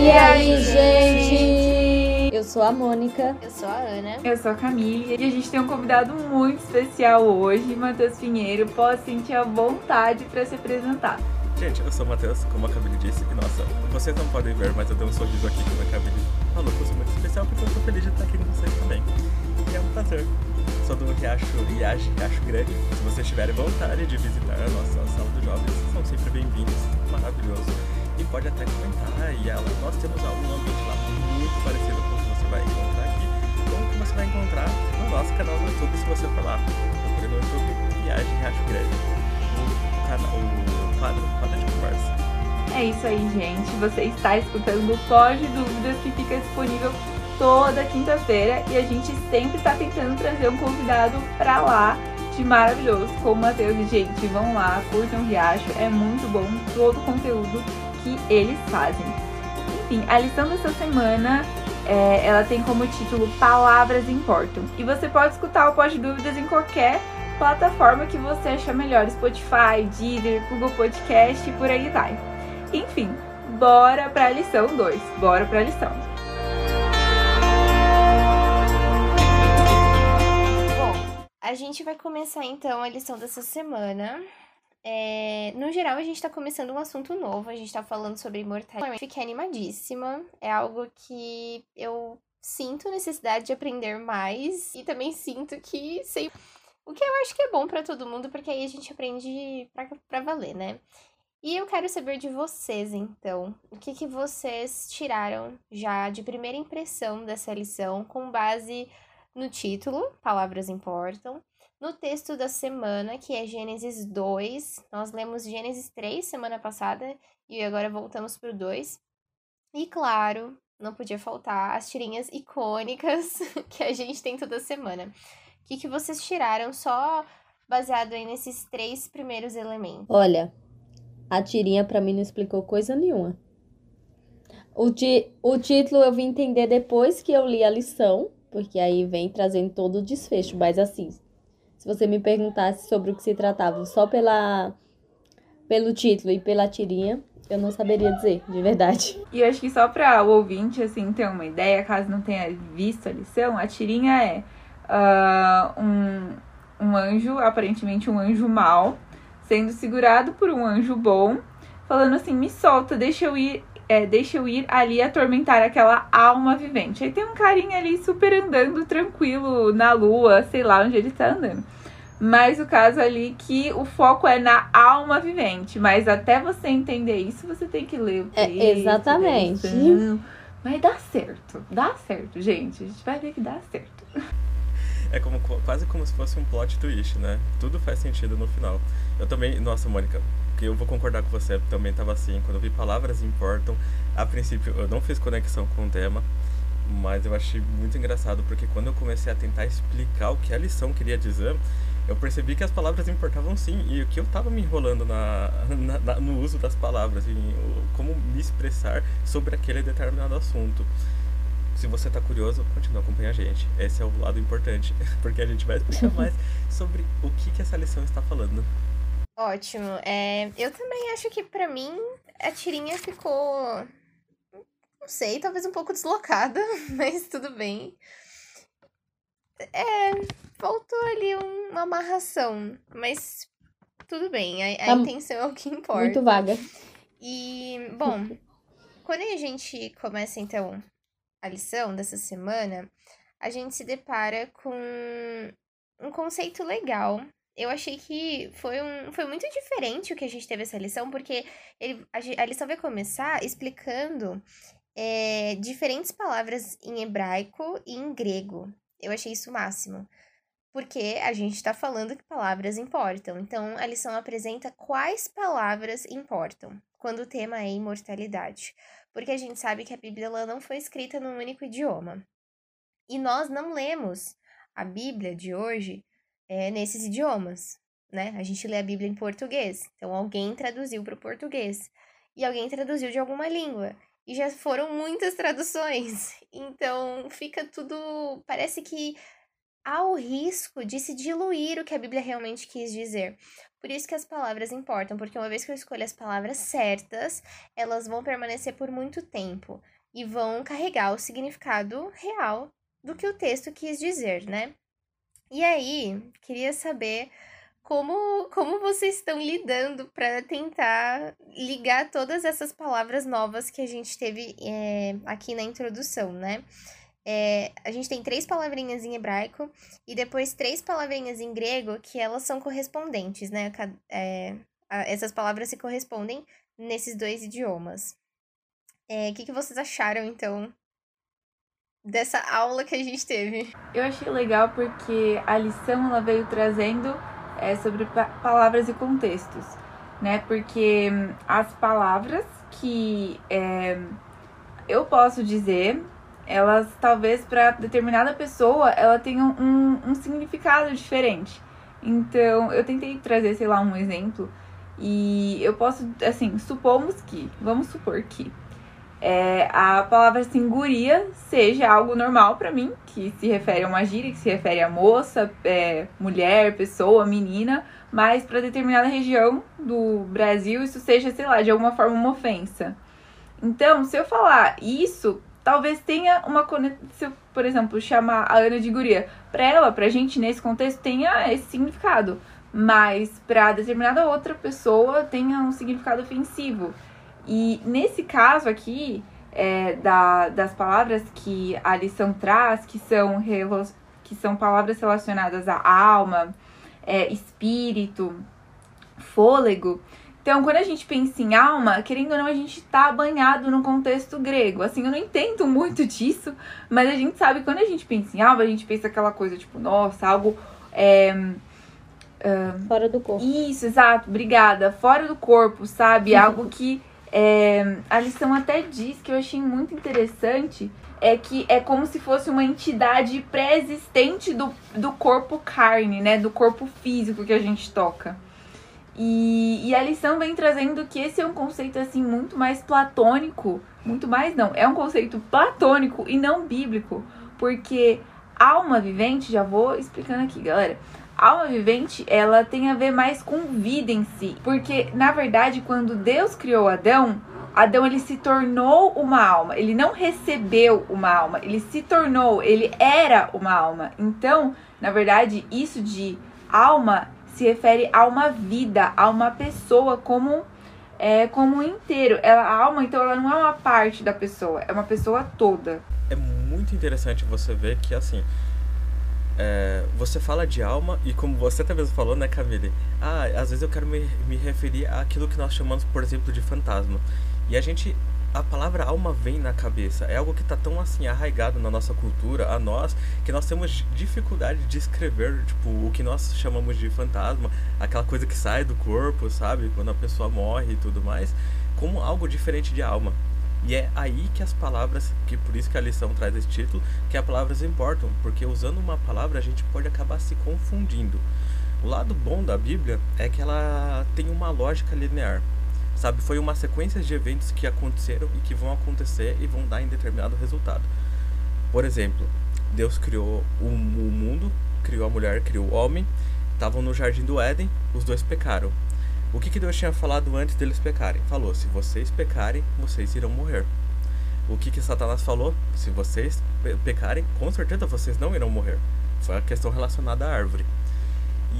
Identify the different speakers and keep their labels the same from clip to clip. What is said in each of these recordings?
Speaker 1: E aí, gente? Eu sou a Mônica.
Speaker 2: Eu sou a Ana.
Speaker 3: Eu sou a Camille e a gente tem um convidado muito especial hoje, Matheus Pinheiro. Pode sentir a vontade para se apresentar.
Speaker 4: Gente, eu sou o Matheus, como a Camille disse, e nossa, vocês não podem ver, mas eu tenho um sorriso aqui quando a Camille falou que eu sou muito especial, porque eu tô feliz de estar aqui com vocês também. E é um prazer. Sou do Riacho Riacho, Riacho Grande. Se vocês tiverem vontade de visitar a nossa sala dos jovens, são sempre bem-vindos. Maravilhoso. E pode até comentar. E ela, nós temos um ambiente lá muito parecido com o que você vai encontrar aqui, com o que você vai encontrar no nosso canal no YouTube, se você for lá. Procure no YouTube Viagem Riacho Grande. O, canal, o quadro Roda de Conversa.
Speaker 3: É isso aí, gente. Você está escutando o Foge Dúvidas que fica disponível toda quinta-feira e a gente sempre está tentando trazer um convidado para lá de maravilhoso, como o Matheus. Gente, vão lá, curtam o Riacho, é muito bom todo o conteúdo que eles fazem. Enfim, a lição dessa semana é, ela tem como título Palavras Importam. E você pode escutar o Pós Dúvidas em qualquer plataforma que você achar melhor, Spotify, Deezer, Google Podcast e por aí vai. Enfim, bora para a lição 2. Bora para a lição.
Speaker 2: Bom, a gente vai começar então a lição dessa semana. É, no geral, a gente está começando um assunto novo, a gente está falando sobre imortalidade. Fiquei animadíssima, é algo que eu sinto necessidade de aprender mais e também sinto que sei. O que eu acho que é bom para todo mundo, porque aí a gente aprende pra valer, né? E eu quero saber de vocês, então, o que, que vocês tiraram já de primeira impressão dessa lição com base no título, Palavras Importam, no texto da semana, que é Gênesis 2. Nós lemos Gênesis 3 semana passada e agora voltamos para o 2. E claro, não podia faltar as tirinhas icônicas que a gente tem toda semana. O que, que vocês tiraram só baseado aí nesses três primeiros elementos?
Speaker 1: Olha, a tirinha para mim não explicou coisa nenhuma. O, ti o título eu vim entender depois que eu li a lição, porque aí vem trazendo todo o desfecho, mas assim, se você me perguntasse sobre o que se tratava só pela pelo título e pela tirinha, eu não saberia dizer, de verdade.
Speaker 3: E eu acho que só para o ouvinte assim ter uma ideia, caso não tenha visto a lição, a tirinha é uh, um, um anjo, aparentemente um anjo mau, sendo segurado por um anjo bom, falando assim: me solta, deixa eu ir. É, deixa eu ir ali atormentar aquela alma vivente. Aí tem um carinha ali super andando tranquilo na lua, sei lá onde ele tá andando. Mas o caso ali que o foco é na alma vivente. Mas até você entender isso, você tem que ler o texto.
Speaker 1: É, exatamente.
Speaker 3: Mas dá certo. Dá certo, gente. A gente vai ver que dá certo.
Speaker 4: É como, quase como se fosse um plot twist, né? Tudo faz sentido no final. Eu também, nossa, Mônica, eu vou concordar com você, também tava assim, quando eu vi palavras importam, a princípio eu não fiz conexão com o tema, mas eu achei muito engraçado porque quando eu comecei a tentar explicar o que a lição queria dizer, eu percebi que as palavras importavam sim, e que eu tava me enrolando na, na, na no uso das palavras, em como me expressar sobre aquele determinado assunto. Se você está curioso, continue acompanhando a gente. Esse é o lado importante, porque a gente vai explicar mais sobre o que, que essa lição está falando.
Speaker 2: Ótimo. É, eu também acho que para mim a tirinha ficou. Não sei, talvez um pouco deslocada, mas tudo bem. É, faltou ali uma amarração, mas tudo bem, a, a tá intenção é o que importa.
Speaker 1: Muito vaga.
Speaker 2: E, bom, quando a gente começa então a lição dessa semana, a gente se depara com um conceito legal. Eu achei que foi, um, foi muito diferente o que a gente teve essa lição, porque ele, a, a lição vai começar explicando é, diferentes palavras em hebraico e em grego. Eu achei isso o máximo. Porque a gente está falando que palavras importam. Então, a lição apresenta quais palavras importam quando o tema é imortalidade. Porque a gente sabe que a Bíblia não foi escrita num único idioma. E nós não lemos a Bíblia de hoje é, nesses idiomas, né? A gente lê a Bíblia em português. Então, alguém traduziu para o português. E alguém traduziu de alguma língua. E já foram muitas traduções. Então, fica tudo. Parece que há o risco de se diluir o que a Bíblia realmente quis dizer. Por isso que as palavras importam, porque uma vez que eu escolho as palavras certas, elas vão permanecer por muito tempo e vão carregar o significado real do que o texto quis dizer, né? E aí, queria saber como, como vocês estão lidando para tentar ligar todas essas palavras novas que a gente teve é, aqui na introdução, né? É, a gente tem três palavrinhas em hebraico e depois três palavrinhas em grego que elas são correspondentes, né? É, essas palavras se correspondem nesses dois idiomas. O é, que, que vocês acharam, então, dessa aula que a gente teve?
Speaker 3: Eu achei legal porque a lição ela veio trazendo é, sobre pa palavras e contextos, né? Porque as palavras que é, eu posso dizer elas talvez para determinada pessoa ela tenha um, um significado diferente. Então, eu tentei trazer, sei lá, um exemplo e eu posso, assim, supomos que, vamos supor que é, a palavra singuria seja algo normal para mim, que se refere a uma gíria, que se refere a moça, é, mulher, pessoa, menina, mas para determinada região do Brasil isso seja, sei lá, de alguma forma uma ofensa. Então, se eu falar isso talvez tenha uma conexão, por exemplo, chamar a Ana de guria, para ela, pra gente nesse contexto tenha esse significado, mas para determinada outra pessoa tenha um significado ofensivo. E nesse caso aqui, é, da, das palavras que a lição traz, que são, que são palavras relacionadas à alma, é, espírito, fôlego, então, quando a gente pensa em alma, querendo ou não, a gente tá banhado no contexto grego. Assim, eu não entendo muito disso, mas a gente sabe que quando a gente pensa em alma, a gente pensa aquela coisa tipo, nossa, algo. É,
Speaker 1: uh, fora do corpo.
Speaker 3: Isso, exato, obrigada. Fora do corpo, sabe? algo que é, a lição até diz que eu achei muito interessante. É que é como se fosse uma entidade pré-existente do, do corpo carne, né? Do corpo físico que a gente toca. E, e a lição vem trazendo que esse é um conceito assim muito mais platônico, muito mais não, é um conceito platônico e não bíblico, porque alma vivente, já vou explicando aqui, galera. Alma vivente, ela tem a ver mais com vida em si, porque na verdade, quando Deus criou Adão, Adão ele se tornou uma alma, ele não recebeu uma alma, ele se tornou, ele era uma alma. Então, na verdade, isso de alma se refere a uma vida, a uma pessoa como é, como um inteiro. Ela, a alma, então, ela não é uma parte da pessoa, é uma pessoa toda.
Speaker 4: É muito interessante você ver que, assim, é, você fala de alma e como você até mesmo falou, né, Camille? Ah, às vezes eu quero me, me referir àquilo que nós chamamos, por exemplo, de fantasma. E a gente a palavra alma vem na cabeça. É algo que está tão assim arraigado na nossa cultura, a nós, que nós temos dificuldade de escrever, tipo, o que nós chamamos de fantasma, aquela coisa que sai do corpo, sabe? Quando a pessoa morre e tudo mais, como algo diferente de alma. E é aí que as palavras, que por isso que a lição traz esse título, que as palavras importam, porque usando uma palavra a gente pode acabar se confundindo. O lado bom da Bíblia é que ela tem uma lógica linear sabe? Foi uma sequência de eventos que aconteceram e que vão acontecer e vão dar em determinado resultado. Por exemplo, Deus criou o, o mundo, criou a mulher, criou o homem, estavam no jardim do Éden, os dois pecaram. O que, que Deus tinha falado antes deles pecarem? Falou: se vocês pecarem, vocês irão morrer. O que, que Satanás falou? Se vocês pecarem, com certeza vocês não irão morrer. Foi a questão relacionada à árvore.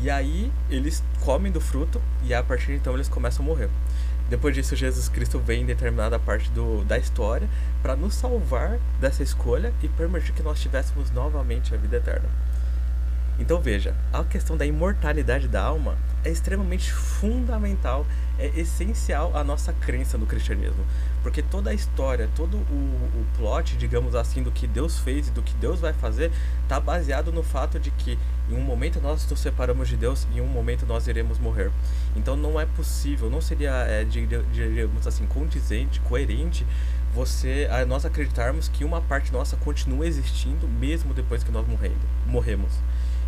Speaker 4: E aí eles comem do fruto e a partir de então eles começam a morrer. Depois disso, Jesus Cristo vem em determinada parte do, da história para nos salvar dessa escolha e permitir que nós tivéssemos novamente a vida eterna. Então veja, a questão da imortalidade da alma é extremamente fundamental, é essencial à nossa crença no cristianismo. Porque toda a história, todo o, o plot, digamos assim, do que Deus fez e do que Deus vai fazer, está baseado no fato de que em um momento nós nos separamos de Deus e em um momento nós iremos morrer. Então não é possível, não seria, é, digamos assim, condizente, coerente você, nós acreditarmos que uma parte nossa continua existindo mesmo depois que nós morrendo, morremos.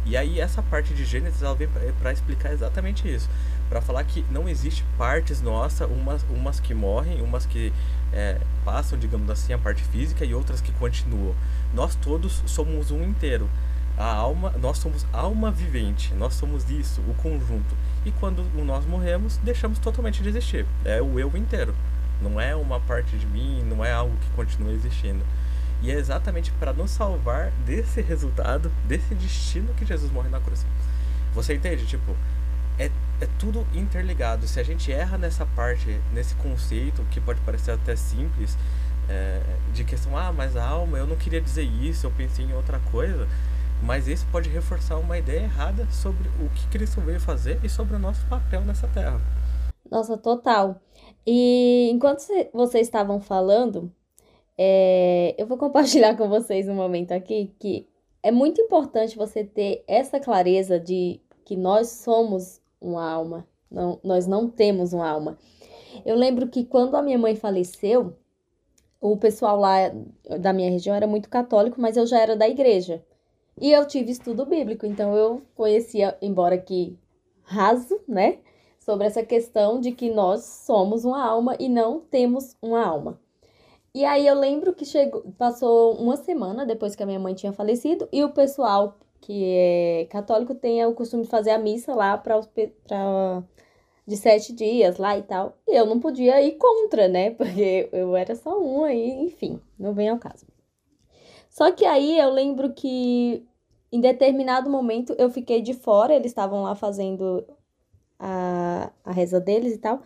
Speaker 4: E aí essa parte de Gênesis ela vem para explicar exatamente isso, para falar que não existe partes nossas, umas, umas que morrem, umas que é, passam, digamos assim, a parte física e outras que continuam. Nós todos somos um inteiro. A alma, nós somos alma vivente, nós somos isso, o conjunto. E quando nós morremos, deixamos totalmente de existir. É o eu inteiro. Não é uma parte de mim, não é algo que continua existindo. E é exatamente para nos salvar desse resultado, desse destino que Jesus morre na cruz. Você entende? Tipo, é, é tudo interligado. Se a gente erra nessa parte, nesse conceito, que pode parecer até simples, é, de questão, ah, mas a alma, eu não queria dizer isso, eu pensei em outra coisa. Mas isso pode reforçar uma ideia errada sobre o que Cristo veio fazer e sobre o nosso papel nessa terra.
Speaker 1: Nossa, total. E enquanto vocês estavam falando, é, eu vou compartilhar com vocês um momento aqui que é muito importante você ter essa clareza de que nós somos uma alma, não, nós não temos uma alma. Eu lembro que quando a minha mãe faleceu, o pessoal lá da minha região era muito católico, mas eu já era da igreja. E eu tive estudo bíblico, então eu conhecia, embora que raso, né? sobre essa questão de que nós somos uma alma e não temos uma alma. E aí eu lembro que chegou, passou uma semana depois que a minha mãe tinha falecido e o pessoal que é católico tem o costume de fazer a missa lá para de sete dias lá e tal. E eu não podia ir contra, né? Porque eu era só uma e, enfim, não vem ao caso. Só que aí eu lembro que em determinado momento eu fiquei de fora, eles estavam lá fazendo a, a reza deles e tal.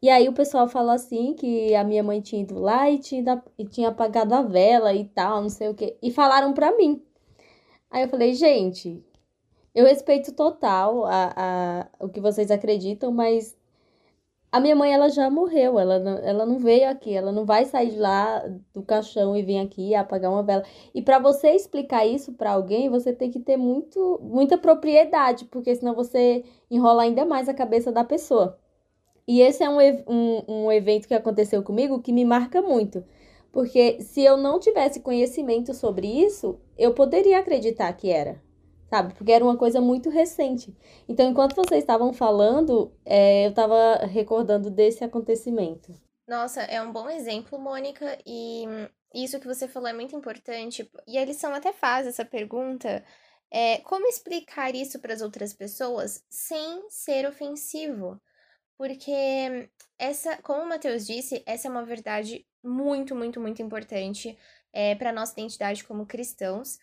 Speaker 1: E aí o pessoal falou assim que a minha mãe tinha ido lá e tinha, e tinha apagado a vela e tal, não sei o quê. E falaram pra mim. Aí eu falei, gente, eu respeito total a, a, o que vocês acreditam, mas a minha mãe, ela já morreu, ela não, ela não veio aqui, ela não vai sair de lá do caixão e vir aqui apagar uma vela. E para você explicar isso para alguém, você tem que ter muito, muita propriedade, porque senão você enrola ainda mais a cabeça da pessoa. E esse é um, um, um evento que aconteceu comigo que me marca muito. Porque se eu não tivesse conhecimento sobre isso, eu poderia acreditar que era sabe? Porque era uma coisa muito recente. Então, enquanto vocês estavam falando, é, eu estava recordando desse acontecimento.
Speaker 2: Nossa, é um bom exemplo, Mônica, e isso que você falou é muito importante. E a lição até faz essa pergunta. É, como explicar isso para as outras pessoas sem ser ofensivo? Porque essa, como o Matheus disse, essa é uma verdade muito, muito, muito importante é, para nossa identidade como cristãos.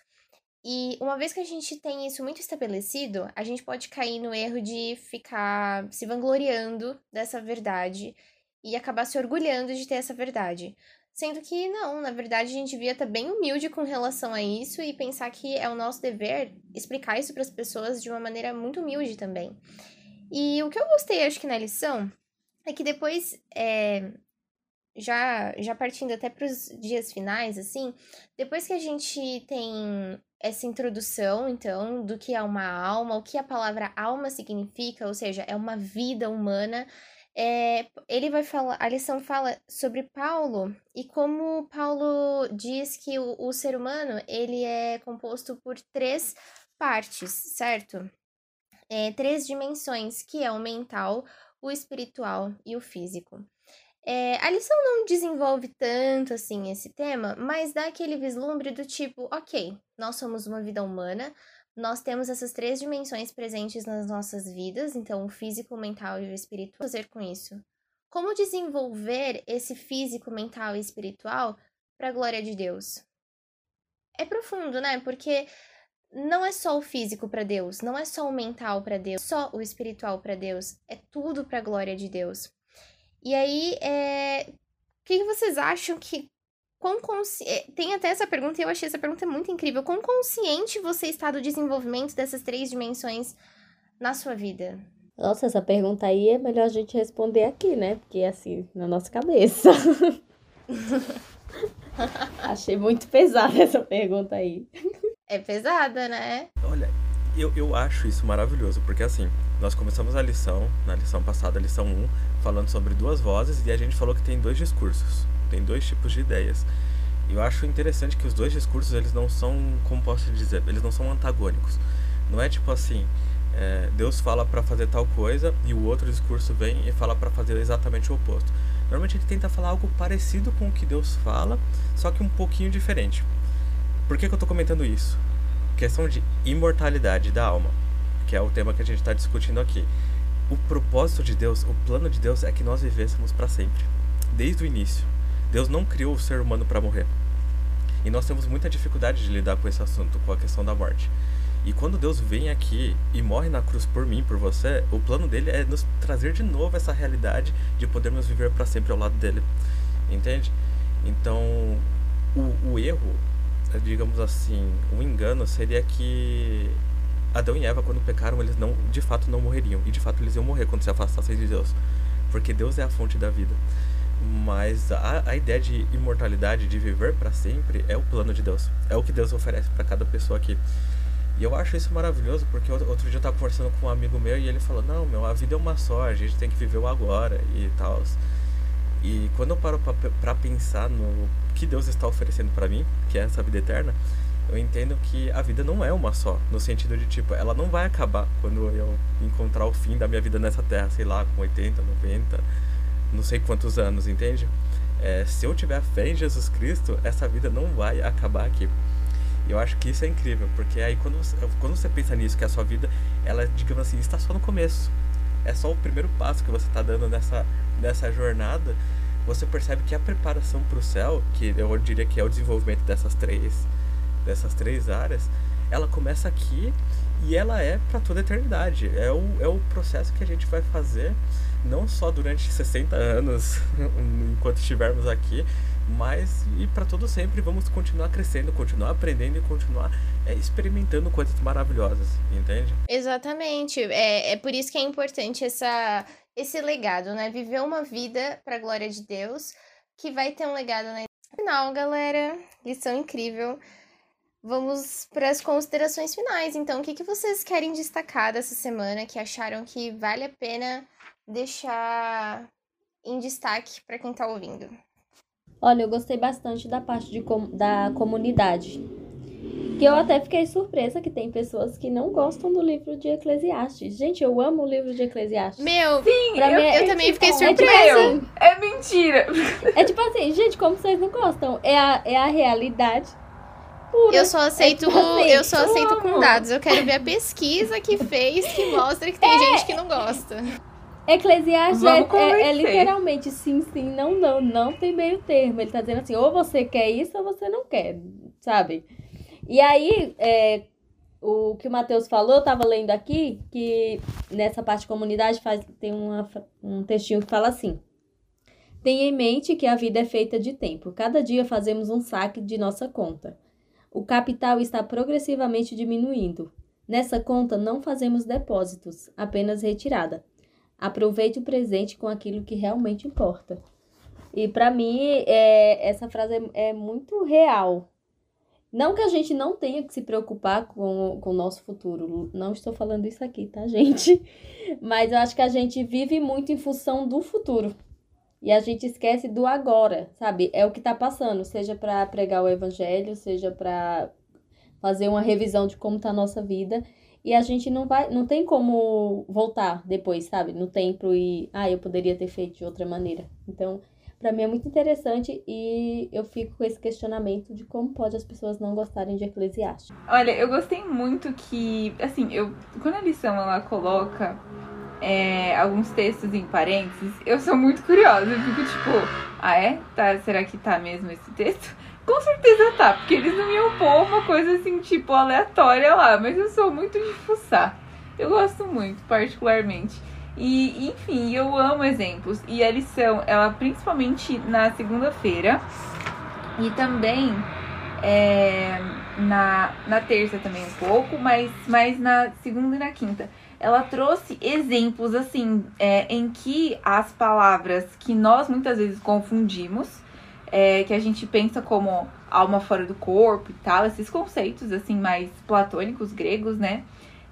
Speaker 2: E uma vez que a gente tem isso muito estabelecido, a gente pode cair no erro de ficar se vangloriando dessa verdade e acabar se orgulhando de ter essa verdade. Sendo que não, na verdade a gente devia estar bem humilde com relação a isso e pensar que é o nosso dever explicar isso para as pessoas de uma maneira muito humilde também. E o que eu gostei, acho que na lição, é que depois, é, já, já partindo até para os dias finais, assim, depois que a gente tem essa introdução, então, do que é uma alma, o que a palavra alma significa, ou seja, é uma vida humana. É, ele vai falar, a lição fala sobre Paulo e como Paulo diz que o, o ser humano ele é composto por três partes, certo? É, três dimensões, que é o mental, o espiritual e o físico. É, a lição não desenvolve tanto assim esse tema, mas dá aquele vislumbre do tipo, ok, nós somos uma vida humana, nós temos essas três dimensões presentes nas nossas vidas, então o físico, o mental e o espiritual. fazer com isso? Como desenvolver esse físico, mental e espiritual para a glória de Deus? É profundo, né? Porque não é só o físico para Deus, não é só o mental para Deus, só o espiritual para Deus, é tudo para a glória de Deus. E aí, é... o que vocês acham que. Quão consci... É, tem até essa pergunta, e eu achei essa pergunta muito incrível. Quão consciente você está do desenvolvimento dessas três dimensões na sua vida?
Speaker 1: Nossa, essa pergunta aí é melhor a gente responder aqui, né? Porque assim, na nossa cabeça. Achei muito pesada essa pergunta aí.
Speaker 2: É pesada, né?
Speaker 4: Olha, eu, eu acho isso maravilhoso, porque assim, nós começamos a lição, na lição passada, lição 1, falando sobre duas vozes e a gente falou que tem dois discursos, tem dois tipos de ideias. Eu acho interessante que os dois discursos, eles não são, como posso dizer, eles não são antagônicos. Não é tipo assim, é, Deus fala para fazer tal coisa e o outro discurso vem e fala para fazer exatamente o oposto. Normalmente ele tenta falar algo parecido com o que Deus fala, só que um pouquinho diferente. Por que, que eu estou comentando isso? questão de imortalidade da alma, que é o tema que a gente está discutindo aqui. O propósito de Deus, o plano de Deus é que nós vivêssemos para sempre, desde o início. Deus não criou o ser humano para morrer. E nós temos muita dificuldade de lidar com esse assunto, com a questão da morte. E quando Deus vem aqui e morre na cruz por mim, por você, o plano dele é nos trazer de novo essa realidade de podermos viver para sempre ao lado dele. Entende? Então, o, o erro, digamos assim, o engano seria que Adão e Eva, quando pecaram, eles não, de fato não morreriam. E de fato eles iam morrer quando se afastassem de Deus. Porque Deus é a fonte da vida. Mas a, a ideia de imortalidade, de viver para sempre, é o plano de Deus. É o que Deus oferece para cada pessoa aqui. E eu acho isso maravilhoso, porque outro dia eu tava conversando com um amigo meu e ele falou: Não, meu, a vida é uma só, a gente tem que viver o agora e tal. E quando eu paro para pensar no que Deus está oferecendo para mim, que é essa vida eterna, eu entendo que a vida não é uma só, no sentido de tipo, ela não vai acabar quando eu encontrar o fim da minha vida nessa terra, sei lá, com 80, 90, não sei quantos anos, entende? É, se eu tiver fé em Jesus Cristo, essa vida não vai acabar aqui. Eu acho que isso é incrível, porque aí quando você, quando você pensa nisso, que a sua vida, ela, digamos assim, está só no começo. É só o primeiro passo que você está dando nessa, nessa jornada. Você percebe que a preparação para o céu, que eu diria que é o desenvolvimento dessas três, dessas três áreas, ela começa aqui e ela é para toda a eternidade. É o, é o processo que a gente vai fazer, não só durante 60 anos, enquanto estivermos aqui, mas e para todo sempre vamos continuar crescendo, continuar aprendendo e continuar é, experimentando coisas maravilhosas, entende?
Speaker 2: Exatamente. É, é por isso que é importante essa, esse legado, né? Viver uma vida para a glória de Deus, que vai ter um legado na final, galera. Lição incrível. Vamos para as considerações finais. Então, o que, que vocês querem destacar dessa semana que acharam que vale a pena deixar em destaque para quem está ouvindo?
Speaker 1: Olha, eu gostei bastante da parte de com, da comunidade. Que eu até fiquei surpresa que tem pessoas que não gostam do livro de Eclesiastes. Gente, eu amo o livro de Eclesiastes.
Speaker 2: Meu,
Speaker 3: Sim,
Speaker 2: pra
Speaker 3: eu,
Speaker 2: mim, eu,
Speaker 3: eu
Speaker 2: também fiquei
Speaker 3: tipo,
Speaker 2: surpresa.
Speaker 3: É, tipo assim, é mentira.
Speaker 1: É tipo assim, gente, como vocês não gostam? É a, é a realidade pura.
Speaker 2: Eu só aceito,
Speaker 1: É tipo assim,
Speaker 2: eu só
Speaker 3: eu
Speaker 2: aceito com dados. Eu quero ver a pesquisa que fez que mostra que tem gente que não gosta.
Speaker 1: Eclesiastes é, é- é literalmente sim, sim, não, não, não tem meio termo. Ele tá dizendo assim, ou você quer isso ou você não quer, sabe? E aí, é, o que o Matheus falou, eu tava lendo aqui, que nessa parte de comunidade faz, tem uma, um textinho que fala assim. Tenha em mente que a vida é feita de tempo. Cada dia fazemos um saque de nossa conta. O capital está progressivamente diminuindo. Nessa conta não fazemos depósitos, apenas retirada. Aproveite o presente com aquilo que realmente importa. E para mim, é, essa frase é, é muito real. Não que a gente não tenha que se preocupar com, com o nosso futuro. Não estou falando isso aqui, tá, gente? Mas eu acho que a gente vive muito em função do futuro. E a gente esquece do agora, sabe? É o que tá passando, seja para pregar o evangelho, seja para fazer uma revisão de como tá a nossa vida. E a gente não vai, não tem como voltar depois, sabe? No tempo e, ah, eu poderia ter feito de outra maneira. Então, para mim é muito interessante e eu fico com esse questionamento de como pode as pessoas não gostarem de Eclesiastes.
Speaker 3: Olha, eu gostei muito que, assim, eu quando a lição ela coloca é, alguns textos em parênteses, eu sou muito curiosa. Eu fico tipo, ah é? Tá, será que tá mesmo esse texto? Com certeza tá, porque eles não iam pôr uma coisa assim, tipo, aleatória lá, mas eu sou muito de fuçar. Eu gosto muito, particularmente. E, enfim, eu amo exemplos. E a lição, ela principalmente na segunda-feira e também é, na, na terça também um pouco, mas, mas na segunda e na quinta. Ela trouxe exemplos, assim, é, em que as palavras que nós muitas vezes confundimos, é, que a gente pensa como alma fora do corpo e tal, esses conceitos, assim, mais platônicos, gregos, né?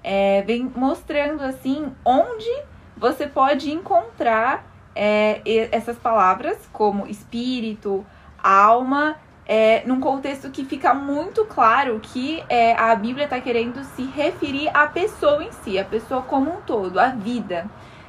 Speaker 3: É, vem mostrando, assim, onde você pode encontrar é, essas palavras, como espírito, alma, é, num contexto que fica muito claro que é, a Bíblia está querendo se referir à pessoa em si, a pessoa como um todo, a vida.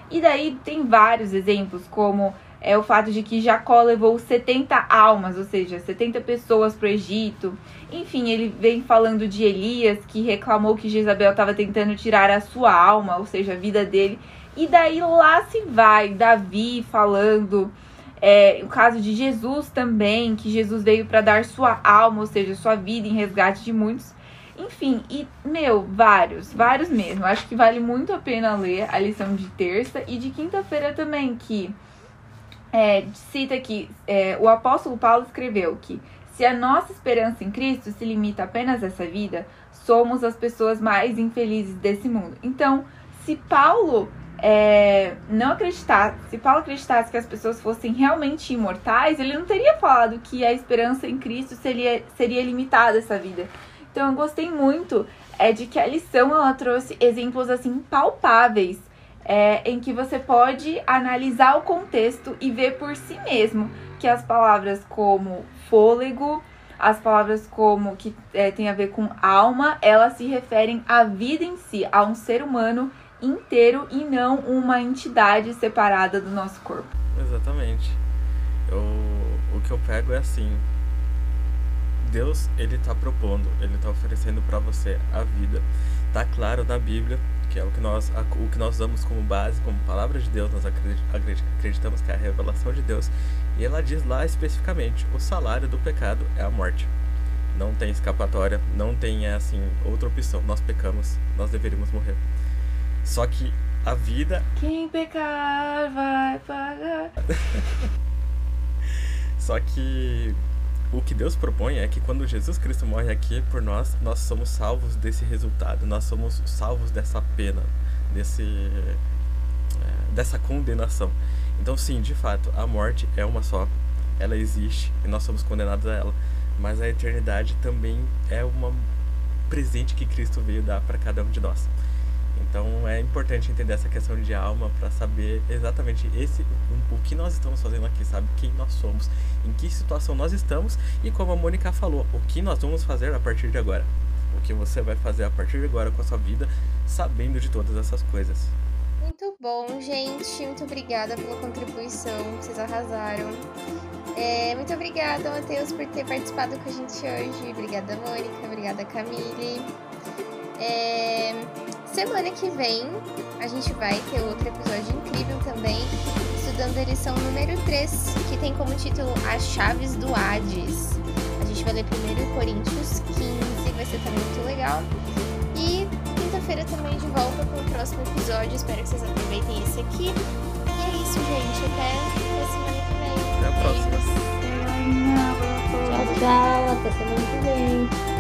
Speaker 3: E daí tem vários exemplos, como é o fato de que Jacó levou 70 almas, ou seja, 70 pessoas para o Egito. Enfim, ele vem falando de Elias, que reclamou que Jezabel estava tentando tirar a sua alma, ou seja, a vida dele. E daí lá se vai Davi falando é, o caso de Jesus também, que Jesus veio para dar sua alma, ou seja, sua vida em resgate de muitos. Enfim, e, meu, vários, vários mesmo. Acho que vale muito a pena ler a lição de terça e de quinta-feira também, que é, cita que é, o apóstolo Paulo escreveu que se a nossa esperança em Cristo se limita apenas a essa vida, somos as pessoas mais infelizes desse mundo. Então, se Paulo é, não acreditar, se Paulo acreditasse que as pessoas fossem realmente imortais, ele não teria falado que a esperança em Cristo seria, seria limitada essa vida. Então eu gostei muito é de que a lição ela trouxe exemplos assim palpáveis é, em que você pode analisar o contexto e ver por si mesmo que as palavras como fôlego, as palavras como que é, tem a ver com alma, elas se referem à vida em si, a um ser humano inteiro e não uma entidade separada do nosso corpo.
Speaker 4: Exatamente. Eu, o que eu pego é assim, Deus, ele tá propondo, ele tá oferecendo para você a vida. Tá claro na Bíblia, que é o que nós o que nós damos como base, como palavra de Deus, nós acreditamos que é a revelação de Deus. E ela diz lá especificamente: o salário do pecado é a morte. Não tem escapatória, não tem assim outra opção. Nós pecamos, nós deveríamos morrer. Só que a vida.
Speaker 3: Quem pecar vai pagar.
Speaker 4: Só que o que Deus propõe é que quando Jesus Cristo morre aqui por nós, nós somos salvos desse resultado, nós somos salvos dessa pena, desse, é, dessa condenação. Então, sim, de fato, a morte é uma só, ela existe e nós somos condenados a ela, mas a eternidade também é um presente que Cristo veio dar para cada um de nós. Então é importante entender essa questão de alma para saber exatamente esse o, o, que nós estamos fazendo aqui, sabe? Quem nós somos, em que situação nós estamos e como a Mônica falou, o que nós vamos fazer a partir de agora. O que você vai fazer a partir de agora com a sua vida, sabendo de todas essas coisas.
Speaker 2: Muito bom, gente. Muito obrigada pela contribuição. Vocês arrasaram. É, muito obrigada, Matheus, por ter participado com a gente hoje. Obrigada, Mônica. Obrigada, Camille. É, semana que vem a gente vai ter outro episódio incrível também, estudando a lição número 3, que tem como título As Chaves do Hades. A gente vai ler primeiro Coríntios 15, vai ser também muito legal. E quinta-feira também de volta com o próximo episódio. Espero que vocês aproveitem esse aqui. E é isso, gente. Até a semana que vem.
Speaker 4: Até a próxima.
Speaker 1: Tchau, tchau. Até semana que vem.